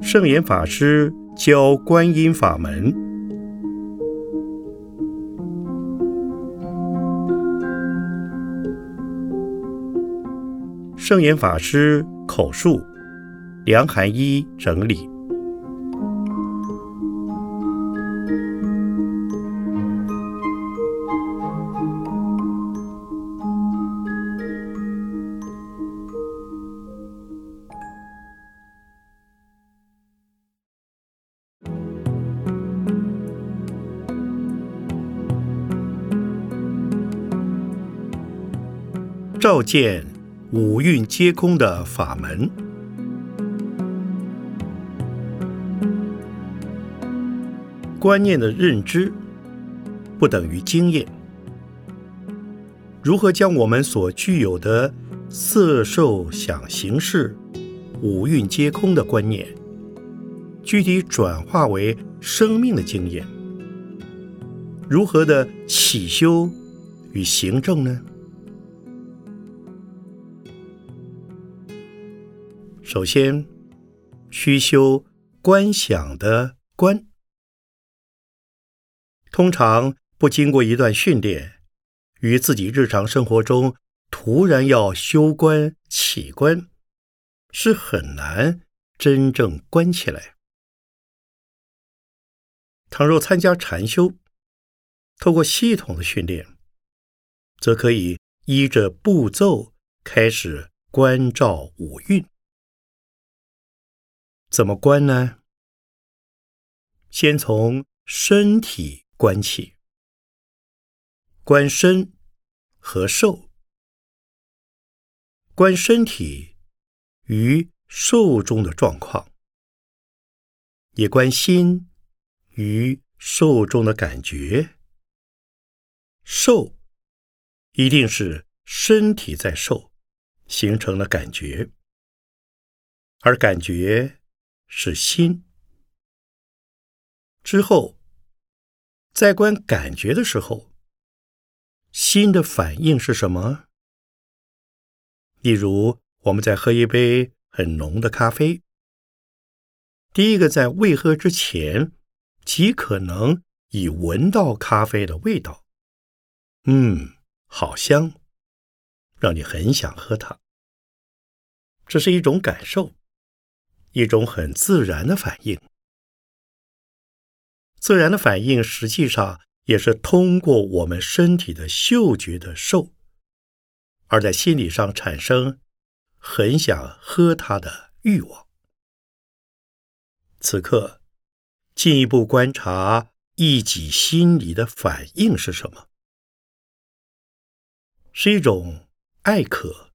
圣严法师教观音法门。圣严法师口述，梁寒一整理。照见五蕴皆空的法门，观念的认知不等于经验。如何将我们所具有的色、受、想、行、识五蕴皆空的观念，具体转化为生命的经验？如何的起修与行正呢？首先，需修观想的观。通常不经过一段训练，与自己日常生活中突然要修观起观，是很难真正观起来。倘若参加禅修，透过系统的训练，则可以依着步骤开始关照五蕴。怎么观呢？先从身体观起，观身和受，观身体与受中的状况，也观心与受中的感觉。受一定是身体在受，形成了感觉，而感觉。是心，之后在观感觉的时候，心的反应是什么？例如，我们在喝一杯很浓的咖啡，第一个在未喝之前，极可能已闻到咖啡的味道，嗯，好香，让你很想喝它。这是一种感受。一种很自然的反应，自然的反应实际上也是通过我们身体的嗅觉的受，而在心理上产生很想喝它的欲望。此刻，进一步观察一己心里的反应是什么？是一种爱渴、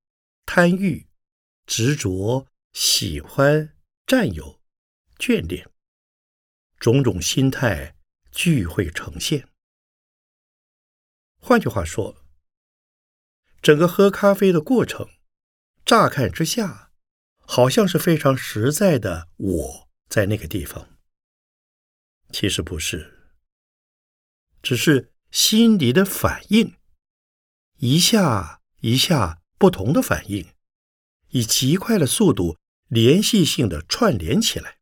贪欲、执着、喜欢。占有、眷恋，种种心态聚会呈现。换句话说，整个喝咖啡的过程，乍看之下，好像是非常实在的我在那个地方。其实不是，只是心里的反应，一下一下不同的反应，以极快的速度。联系性的串联起来，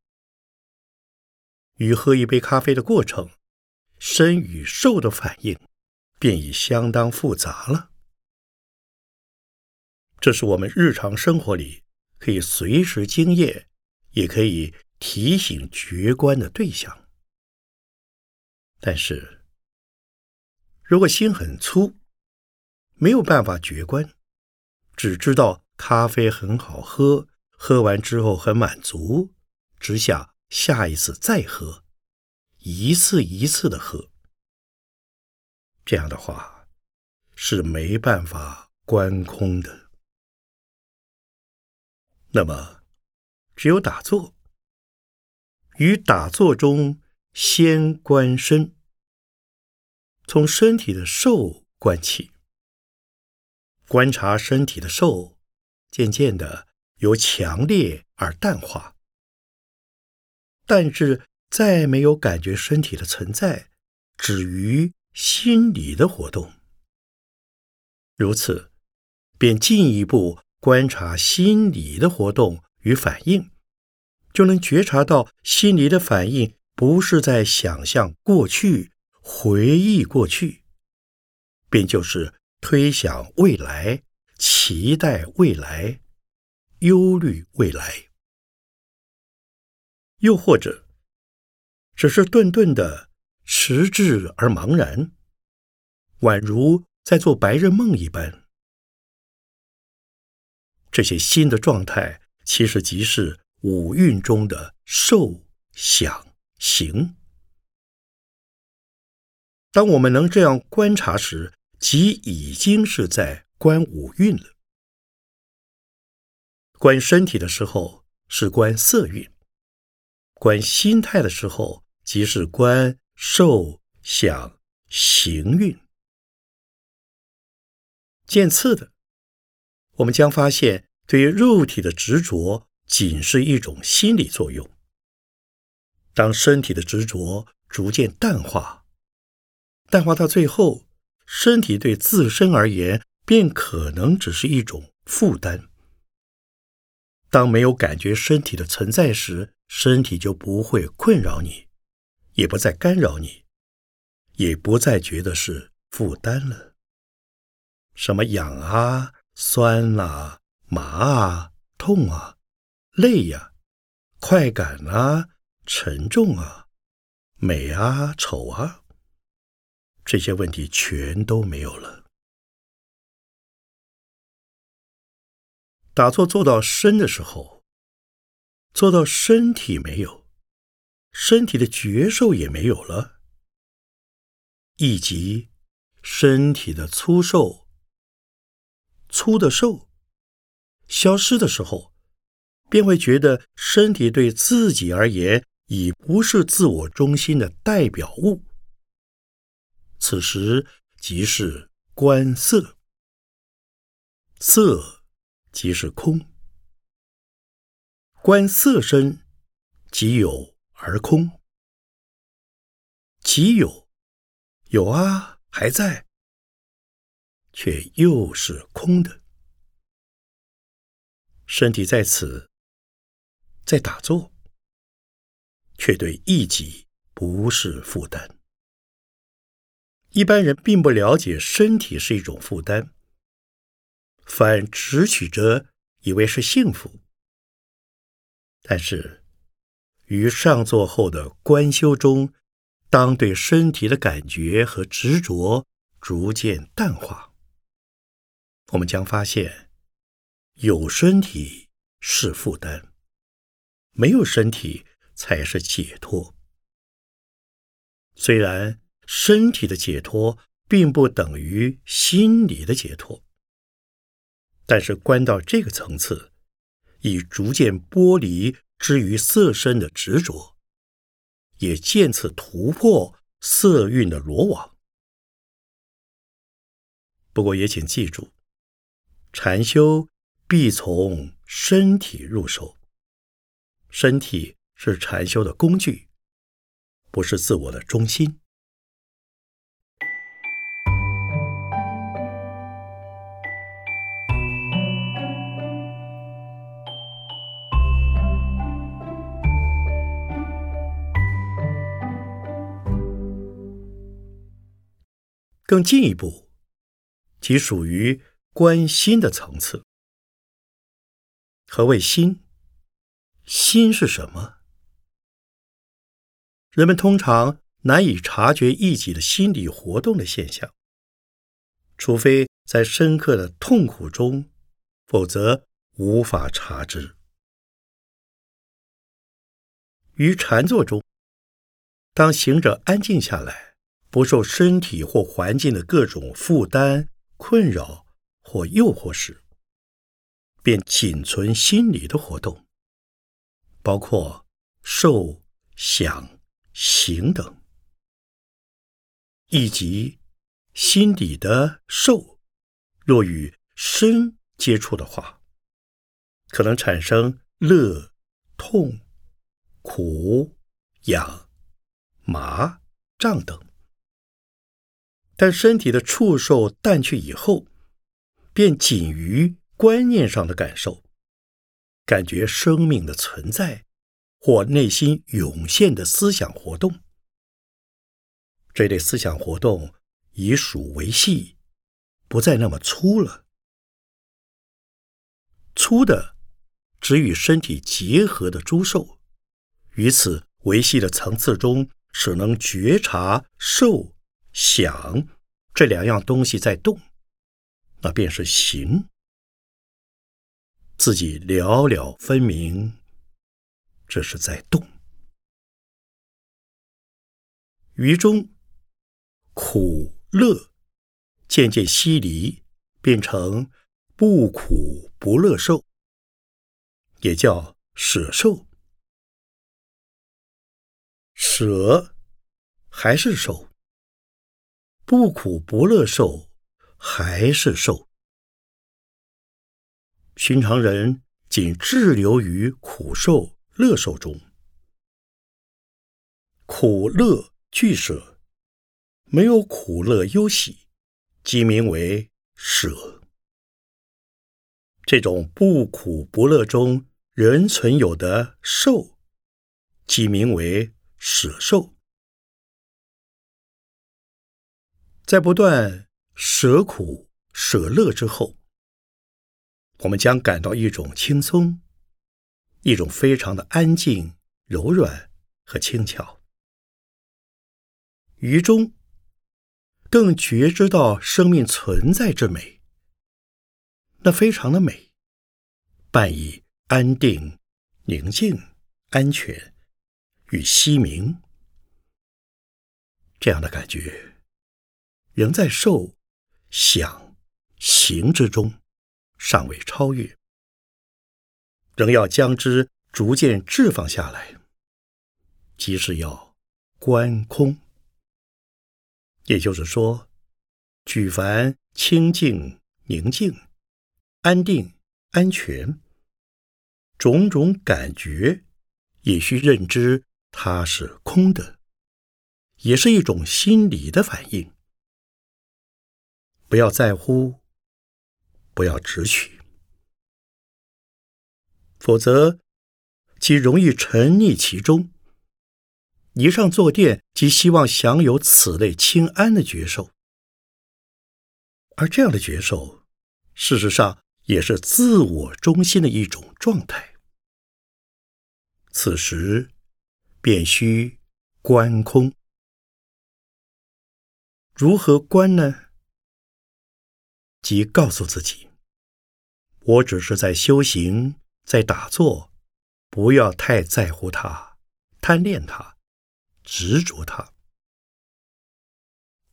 与喝一杯咖啡的过程，身与受的反应便已相当复杂了。这是我们日常生活里可以随时经验，也可以提醒觉观的对象。但是，如果心很粗，没有办法觉观，只知道咖啡很好喝。喝完之后很满足，只想下一次再喝，一次一次的喝。这样的话是没办法观空的。那么，只有打坐，于打坐中先观身，从身体的受观起，观察身体的受，渐渐的。由强烈而淡化，但是再没有感觉身体的存在，止于心理的活动。如此，便进一步观察心理的活动与反应，就能觉察到心理的反应不是在想象过去、回忆过去，便就是推想未来、期待未来、忧虑未来，又或者只是顿顿的迟滞而茫然，宛如在做白日梦一般。这些新的状态，其实即是五蕴中的受、想、行。当我们能这样观察时，即已经是在观五蕴了。观身体的时候是观色蕴，观心态的时候即是观受、想、行蕴。见次的。我们将发现，对于肉体的执着仅是一种心理作用。当身体的执着逐渐淡化，淡化到最后，身体对自身而言便可能只是一种负担。当没有感觉身体的存在时，身体就不会困扰你，也不再干扰你，也不再觉得是负担了。什么痒啊？酸啊，麻啊，痛啊，累呀，快感啊，沉重啊，美啊，丑啊，这些问题全都没有了。打坐做到身的时候，做到身体没有，身体的觉受也没有了，以及身体的粗瘦。粗的瘦消失的时候，便会觉得身体对自己而言已不是自我中心的代表物。此时即是观色，色即是空，观色身即有而空，即有有啊，还在。却又是空的，身体在此，在打坐，却对一己不是负担。一般人并不了解身体是一种负担，反直取着以为是幸福。但是，于上座后的观修中，当对身体的感觉和执着逐渐淡化。我们将发现，有身体是负担，没有身体才是解脱。虽然身体的解脱并不等于心理的解脱，但是观到这个层次，已逐渐剥离之于色身的执着，也渐次突破色蕴的罗网。不过，也请记住。禅修必从身体入手，身体是禅修的工具，不是自我的中心。更进一步，即属于。观心的层次，何谓心？心是什么？人们通常难以察觉一己的心理活动的现象，除非在深刻的痛苦中，否则无法察知。于禅坐中，当行者安静下来，不受身体或环境的各种负担困扰。或诱惑时，便仅存心理的活动，包括受、想、行等，以及心底的受。若与身接触的话，可能产生乐、痛、苦、痒、麻、胀等。但身体的触受淡去以后，便仅于观念上的感受，感觉生命的存在或内心涌现的思想活动。这类思想活动以属为细，不再那么粗了。粗的，只与身体结合的诸受，于此维系的层次中，使能觉察受想这两样东西在动，那便是行。自己了了分明，这是在动。于中。苦乐渐渐西离，变成不苦不乐受，也叫舍受。舍还是受，不苦不乐受还是受。寻常人仅滞留于苦受、乐受中，苦乐俱舍。没有苦乐忧喜，即名为舍。这种不苦不乐中仍存有的受，即名为舍受。在不断舍苦舍乐之后，我们将感到一种轻松，一种非常的安静、柔软和轻巧。于中。更觉知到生命存在之美，那非常的美，伴以安定、宁静、安全与息明这样的感觉，仍在受、想、行之中，尚未超越，仍要将之逐渐置放下来，即是要观空。也就是说，举凡清净、宁静、安定、安全，种种感觉，也需认知它是空的，也是一种心理的反应。不要在乎，不要直取，否则极容易沉溺其中。一上坐垫，即希望享有此类清安的觉受，而这样的觉受，事实上也是自我中心的一种状态。此时，便需观空。如何观呢？即告诉自己：我只是在修行，在打坐，不要太在乎它，贪恋它。执着它，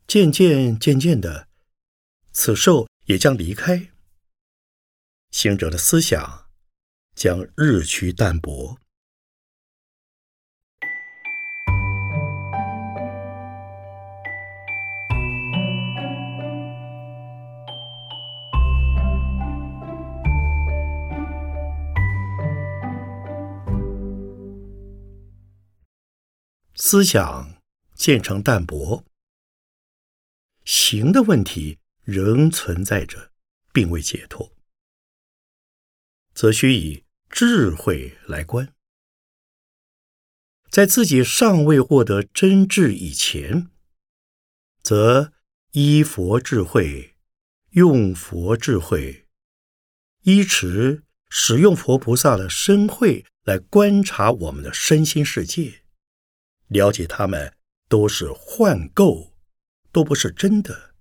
渐渐渐渐的，此兽也将离开。行者的思想将日趋淡薄。思想渐成淡薄，行的问题仍存在着，并未解脱，则需以智慧来观。在自己尚未获得真智以前，则依佛智慧，用佛智慧，依持使用佛菩萨的身慧来观察我们的身心世界。了解他们都是幻构，都不是真的，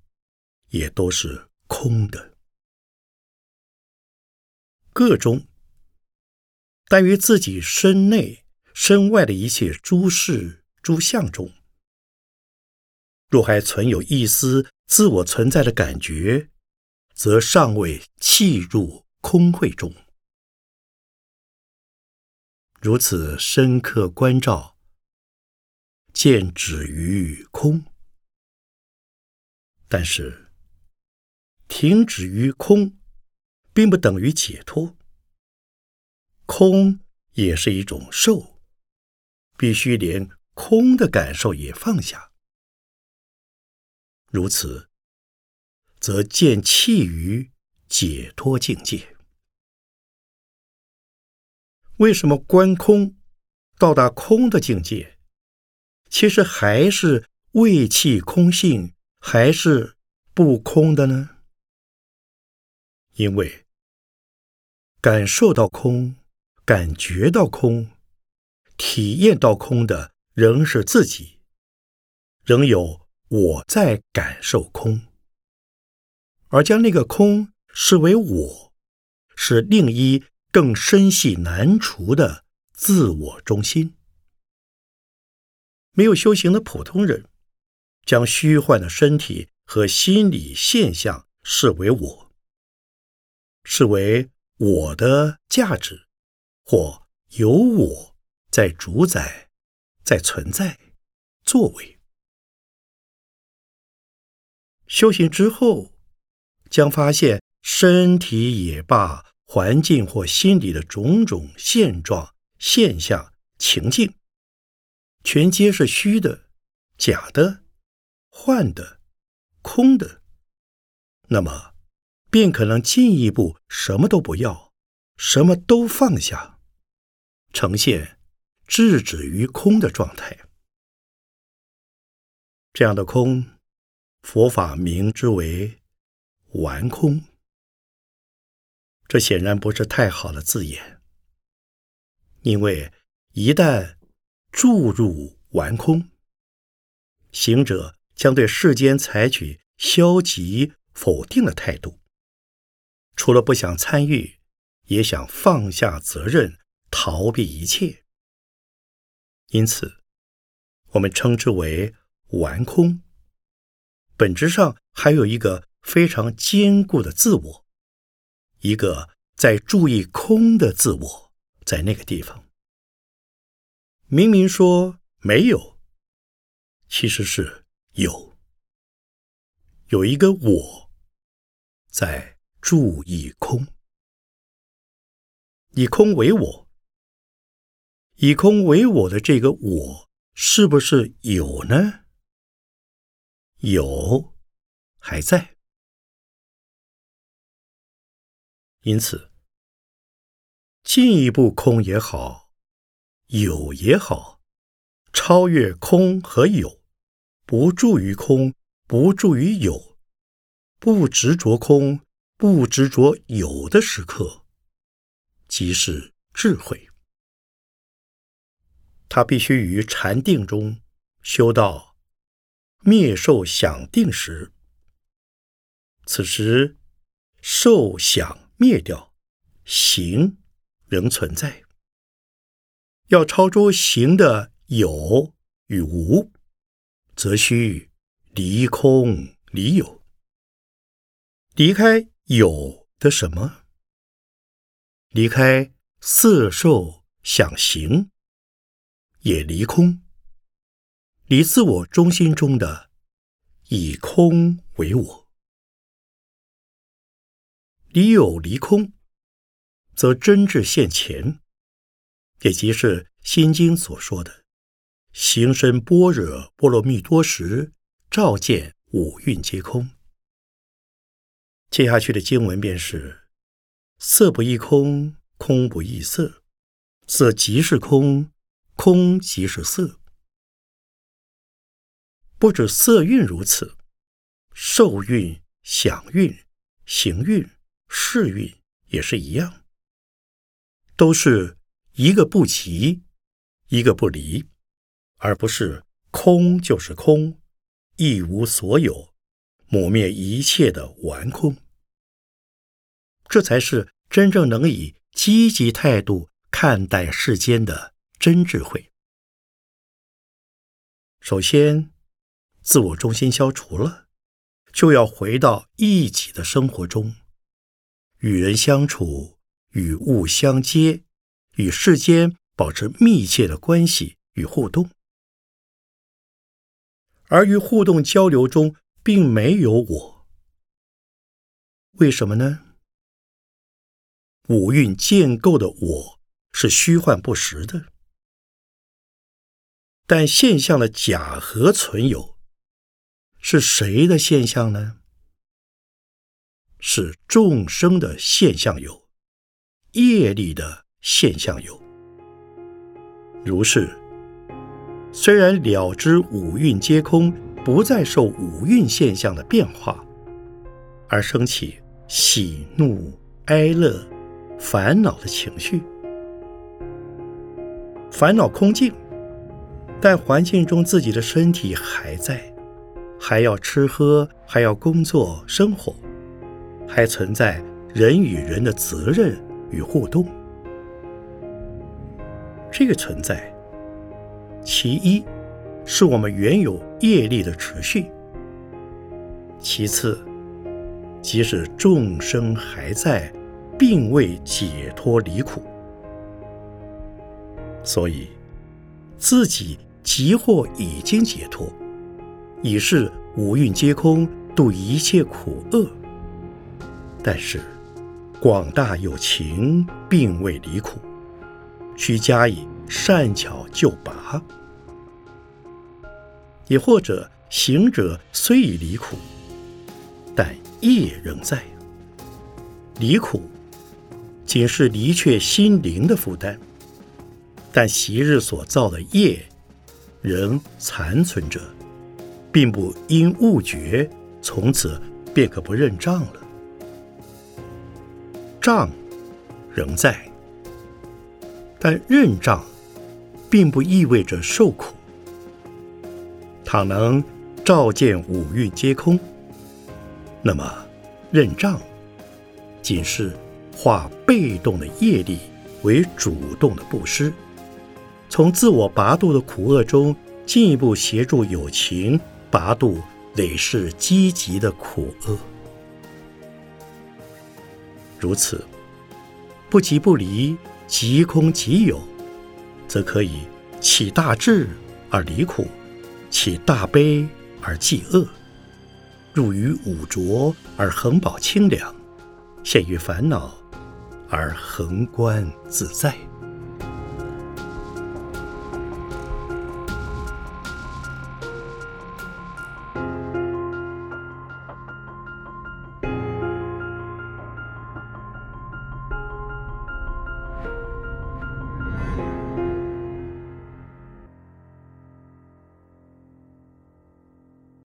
也都是空的。各中，但于自己身内、身外的一切诸事、诸相中，若还存有一丝自我存在的感觉，则尚未契入空慧中。如此深刻关照。见止于空，但是停止于空，并不等于解脱。空也是一种受，必须连空的感受也放下。如此，则见气于解脱境界。为什么观空到达空的境界，其实还是胃气空性，还是不空的呢？因为感受到空、感觉到空、体验到空的仍是自己，仍有我在感受空，而将那个空视为我，是另一。更深细难除的自我中心。没有修行的普通人，将虚幻的身体和心理现象视为我，视为我的价值，或由我在主宰、在存在、作为。修行之后，将发现身体也罢。环境或心理的种种现状、现象、情境，全皆是虚的、假的、幻的、空的。那么，便可能进一步什么都不要，什么都放下，呈现制止于空的状态。这样的空，佛法名之为完空。这显然不是太好的字眼，因为一旦注入完空，行者将对世间采取消极否定的态度，除了不想参与，也想放下责任，逃避一切。因此，我们称之为完空。本质上还有一个非常坚固的自我。一个在注意空的自我，在那个地方，明明说没有，其实是有，有一个我在注意空，以空为我，以空为我的这个我，是不是有呢？有，还在。因此，进一步空也好，有也好，超越空和有，不住于空，不住于有，不执着空，不执着有的时刻，即是智慧。他必须于禅定中修到灭受想定时，此时受想。灭掉，行仍存在。要超出行的有与无，则需离空离有。离开有的什么？离开色受想行，也离空，离自我中心中的以空为我。离有离空，则真智现前，也即是《心经》所说的“行深般若波罗蜜多时，照见五蕴皆空”。接下去的经文便是：“色不异空，空不异色，色即是空，空即是色。”不止色蕴如此，受蕴、想蕴、行蕴。世运也是一样，都是一个不齐，一个不离，而不是空就是空，一无所有，抹灭一切的完空。这才是真正能以积极态度看待世间的真智慧。首先，自我中心消除了，就要回到一己的生活中。与人相处，与物相接，与世间保持密切的关系与互动，而于互动交流中，并没有我。为什么呢？五蕴建构的我是虚幻不实的，但现象的假和存有，是谁的现象呢？是众生的现象有，业力的现象有。如是，虽然了知五蕴皆空，不再受五蕴现象的变化，而生起喜怒哀乐、烦恼的情绪，烦恼空境，但环境中自己的身体还在，还要吃喝，还要工作生活。还存在人与人的责任与互动。这个存在，其一是我们原有业力的持续；其次，即使众生还在，并未解脱离苦，所以自己即或已经解脱，已是五蕴皆空，度一切苦厄。但是，广大有情并未离苦，需加以善巧就拔；也或者行者虽已离苦，但业仍在。离苦仅是离却心灵的负担，但昔日所造的业仍残存着，并不因悟觉从此便可不认账了。账仍在，但认账并不意味着受苦。倘能照见五蕴皆空，那么认障仅是化被动的业力为主动的布施，从自我拔度的苦厄中进一步协助有情拔度累世积极的苦厄。如此，不即不离，即空即有，则可以起大智而离苦，起大悲而济恶，入于五浊而恒保清凉，陷于烦恼而恒观自在。